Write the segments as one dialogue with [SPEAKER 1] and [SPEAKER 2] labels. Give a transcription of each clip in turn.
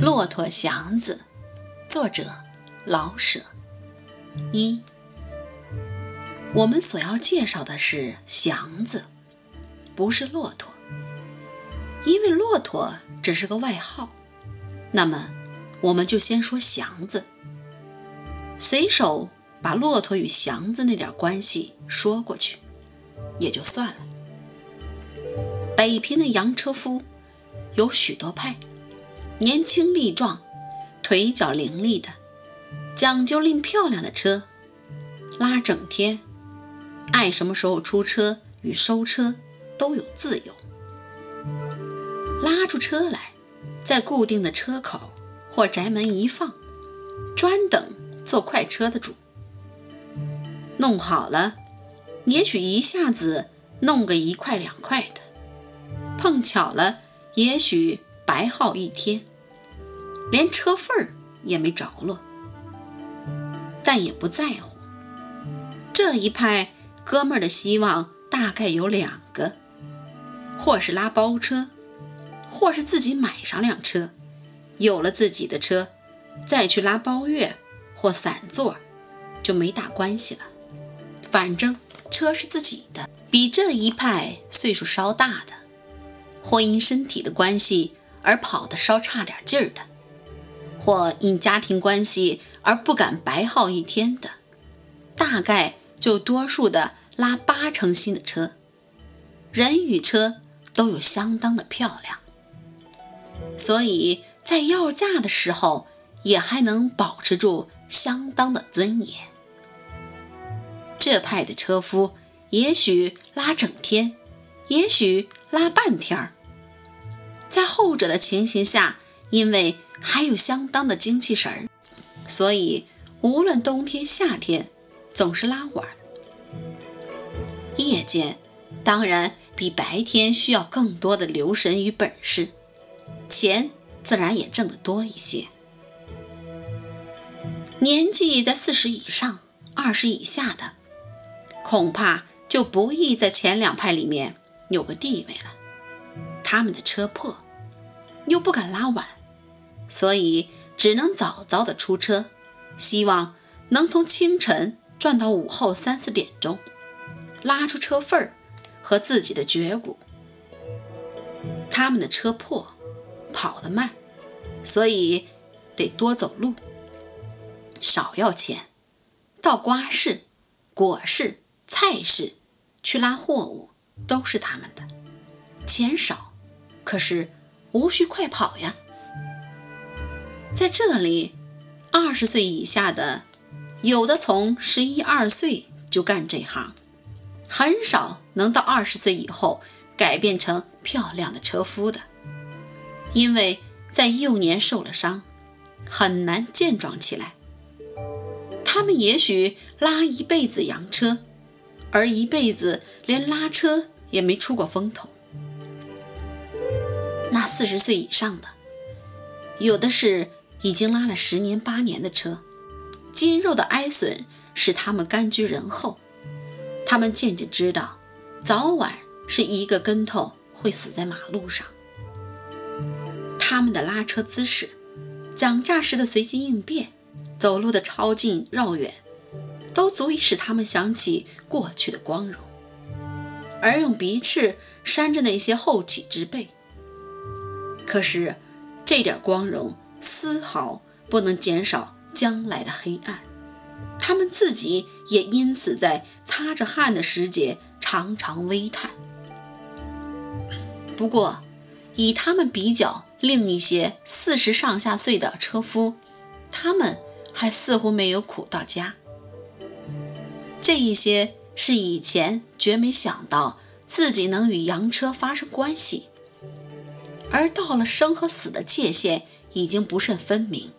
[SPEAKER 1] 《骆驼祥子》作者老舍。一，我们所要介绍的是祥子，不是骆驼，因为骆驼只是个外号。那么，我们就先说祥子，随手把骆驼与祥子那点关系说过去，也就算了。北平的洋车夫有许多派。年轻力壮、腿脚伶俐的，讲究拎漂亮的车，拉整天，爱什么时候出车与收车都有自由。拉出车来，在固定的车口或宅门一放，专等坐快车的主。弄好了，也许一下子弄个一块两块的，碰巧了，也许白耗一天。连车缝儿也没着落，但也不在乎。这一派哥们儿的希望大概有两个：或是拉包车，或是自己买上辆车，有了自己的车，再去拉包月或散座，就没大关系了。反正车是自己的。比这一派岁数稍大的，或因身体的关系而跑得稍差点劲儿的。或因家庭关系而不敢白耗一天的，大概就多数的拉八成新的车，人与车都有相当的漂亮，所以在要价的时候也还能保持住相当的尊严。这派的车夫也许拉整天，也许拉半天儿，在后者的情形下，因为。还有相当的精气神儿，所以无论冬天夏天，总是拉晚。夜间当然比白天需要更多的留神与本事，钱自然也挣得多一些。年纪在四十以上、二十以下的，恐怕就不易在前两派里面有个地位了。他们的车破，又不敢拉晚。所以只能早早的出车，希望能从清晨转到午后三四点钟，拉出车缝儿和自己的绝骨。他们的车破，跑得慢，所以得多走路，少要钱。到瓜市、果市、菜市去拉货物都是他们的，钱少，可是无需快跑呀。在这里，二十岁以下的，有的从十一二岁就干这行，很少能到二十岁以后改变成漂亮的车夫的，因为在幼年受了伤，很难健壮起来。他们也许拉一辈子洋车，而一辈子连拉车也没出过风头。那四十岁以上的，有的是。已经拉了十年八年的车，筋肉的哀损使他们甘居人后。他们渐渐知道，早晚是一个跟头会死在马路上。他们的拉车姿势、讲价时的随机应变、走路的超近绕远，都足以使他们想起过去的光荣，而用鼻翅扇着那些后起之辈。可是，这点光荣。丝毫不能减少将来的黑暗，他们自己也因此在擦着汗的时节常常微叹。不过，以他们比较另一些四十上下岁的车夫，他们还似乎没有苦到家。这一些是以前绝没想到自己能与洋车发生关系，而到了生和死的界限。已经不甚分明，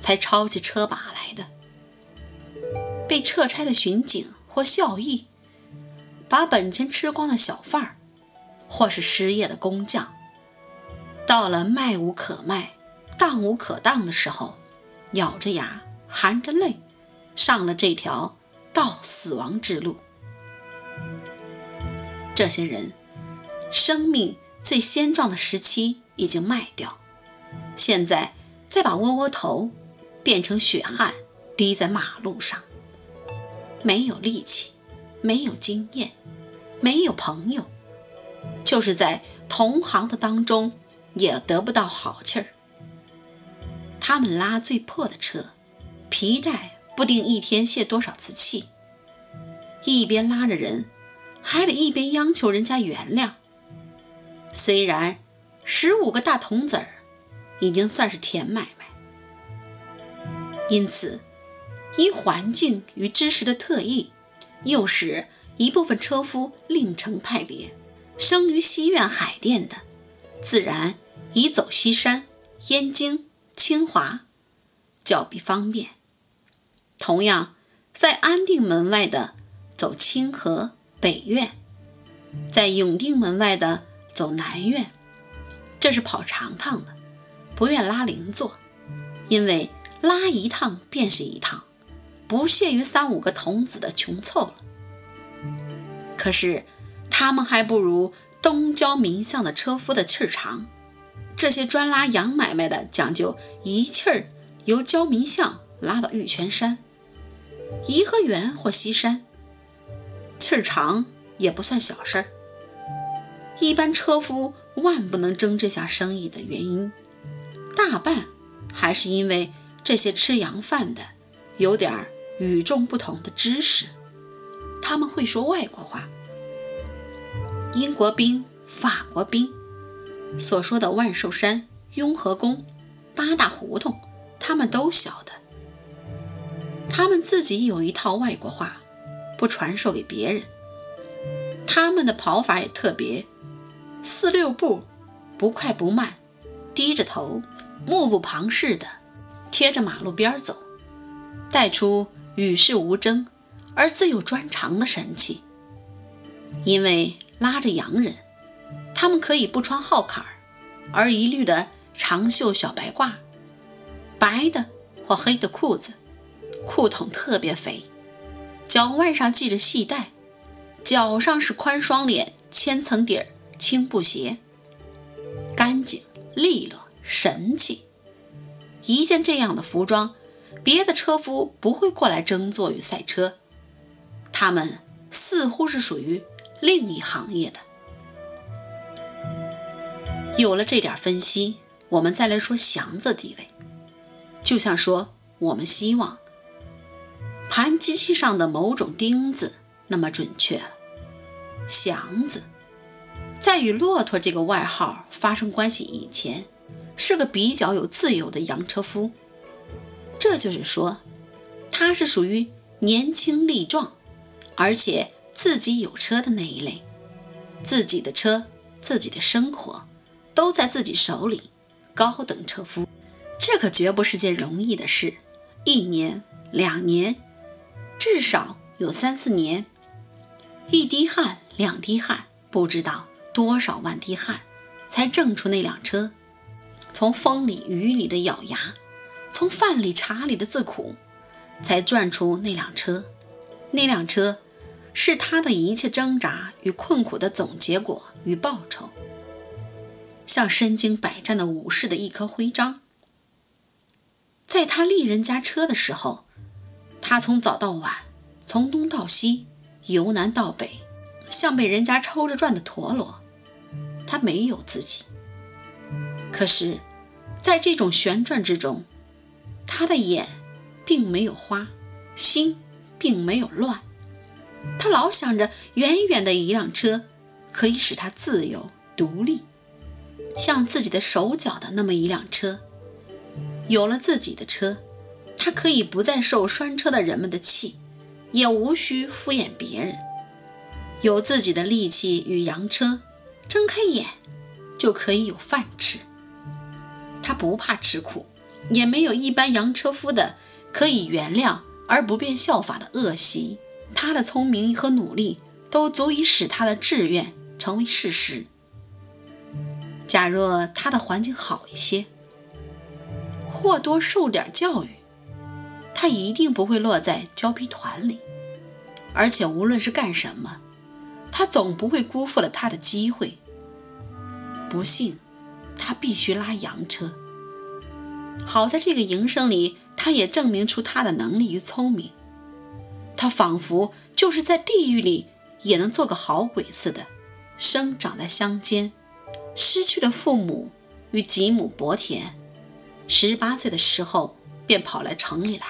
[SPEAKER 1] 才抄起车把来的。被撤差的巡警或校役，把本钱吃光的小贩儿，或是失业的工匠，到了卖无可卖、当无可当的时候，咬着牙、含着泪，上了这条到死亡之路。这些人，生命最鲜壮的时期已经卖掉。现在再把窝窝头变成血汗滴在马路上，没有力气，没有经验，没有朋友，就是在同行的当中也得不到好气儿。他们拉最破的车，皮带不定一天泄多少次气，一边拉着人，还得一边央求人家原谅。虽然十五个大铜子儿已经算是甜买卖，因此因环境与知识的特异，又使一部分车夫另成派别。生于西苑海淀的，自然以走西山、燕京、清华较比方便。同样，在安定门外的走清河、北苑，在永定门外的。走南苑，这是跑长趟的，不愿拉零座，因为拉一趟便是一趟，不屑于三五个童子的穷凑了。可是他们还不如东郊民巷的车夫的气儿长。这些专拉洋买卖的讲究一气儿由郊民巷拉到玉泉山、颐和园或西山，气儿长也不算小事儿。一般车夫万不能争这项生意的原因，大半还是因为这些吃洋饭的有点与众不同的知识，他们会说外国话。英国兵、法国兵所说的万寿山、雍和宫、八大胡同，他们都晓得。他们自己有一套外国话，不传授给别人。他们的跑法也特别。四六步，不快不慢，低着头，目不旁视的贴着马路边走，带出与世无争而自有专长的神气。因为拉着洋人，他们可以不穿号坎儿，而一律的长袖小白褂，白的或黑的裤子，裤筒特别肥，脚腕上系着细带，脚上是宽双脸千层底儿。青布鞋，干净利落，神气。一件这样的服装，别的车夫不会过来争坐与赛车。他们似乎是属于另一行业的。有了这点分析，我们再来说祥子地位，就像说我们希望盘机器上的某种钉子那么准确了。祥子。在与骆驼这个外号发生关系以前，是个比较有自由的洋车夫。这就是说，他是属于年轻力壮，而且自己有车的那一类。自己的车，自己的生活，都在自己手里。高等车夫，这可绝不是件容易的事。一年、两年，至少有三四年，一滴汗、两滴汗，不知道。多少万滴汗，才挣出那辆车？从风里雨里的咬牙，从饭里茶里的自苦，才赚出那辆车。那辆车，是他的一切挣扎与困苦的总结果与报酬，像身经百战的武士的一颗徽章。在他立人家车的时候，他从早到晚，从东到西，由南到北，像被人家抽着转的陀螺。他没有自己，可是，在这种旋转之中，他的眼并没有花，心并没有乱。他老想着远远的一辆车可以使他自由独立，像自己的手脚的那么一辆车。有了自己的车，他可以不再受拴车的人们的气，也无需敷衍别人。有自己的力气与洋车。睁开眼就可以有饭吃，他不怕吃苦，也没有一般洋车夫的可以原谅而不便效法的恶习。他的聪明和努力都足以使他的志愿成为事实。假若他的环境好一些，或多受点教育，他一定不会落在胶皮团里。而且无论是干什么。他总不会辜负了他的机会。不幸，他必须拉洋车，好在这个营生里，他也证明出他的能力与聪明。他仿佛就是在地狱里也能做个好鬼似的，生长在乡间，失去了父母与几亩薄田，十八岁的时候便跑来城里来，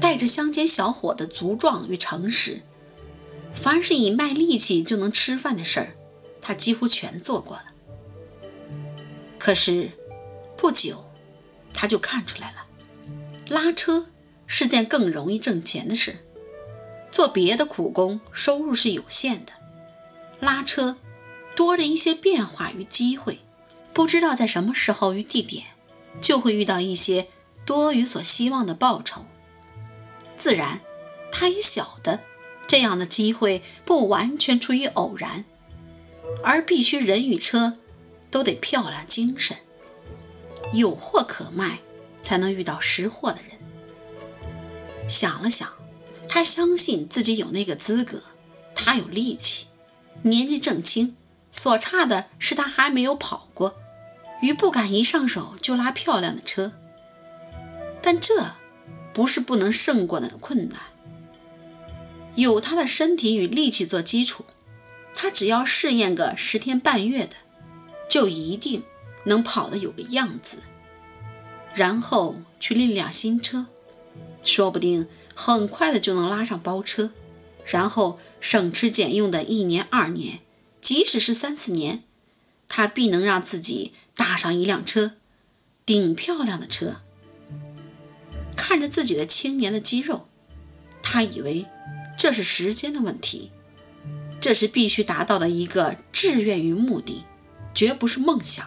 [SPEAKER 1] 带着乡间小伙的粗壮与诚实，凡是以卖力气就能吃饭的事儿，他几乎全做过了。可是不久，他就看出来了，拉车是件更容易挣钱的事。做别的苦工，收入是有限的；拉车多着一些变化与机会，不知道在什么时候与地点，就会遇到一些多于所希望的报酬。自然，他也晓得这样的机会不完全出于偶然，而必须人与车都得漂亮精神，有货可卖，才能遇到识货的人。想了想。他相信自己有那个资格，他有力气，年纪正轻，所差的是他还没有跑过，于不敢一上手就拉漂亮的车。但这不是不能胜过的困难。有他的身体与力气做基础，他只要试验个十天半月的，就一定能跑得有个样子，然后去练辆新车，说不定。很快的就能拉上包车，然后省吃俭用的一年二年，即使是三四年，他必能让自己搭上一辆车，顶漂亮的车。看着自己的青年的肌肉，他以为这是时间的问题，这是必须达到的一个志愿与目的，绝不是梦想。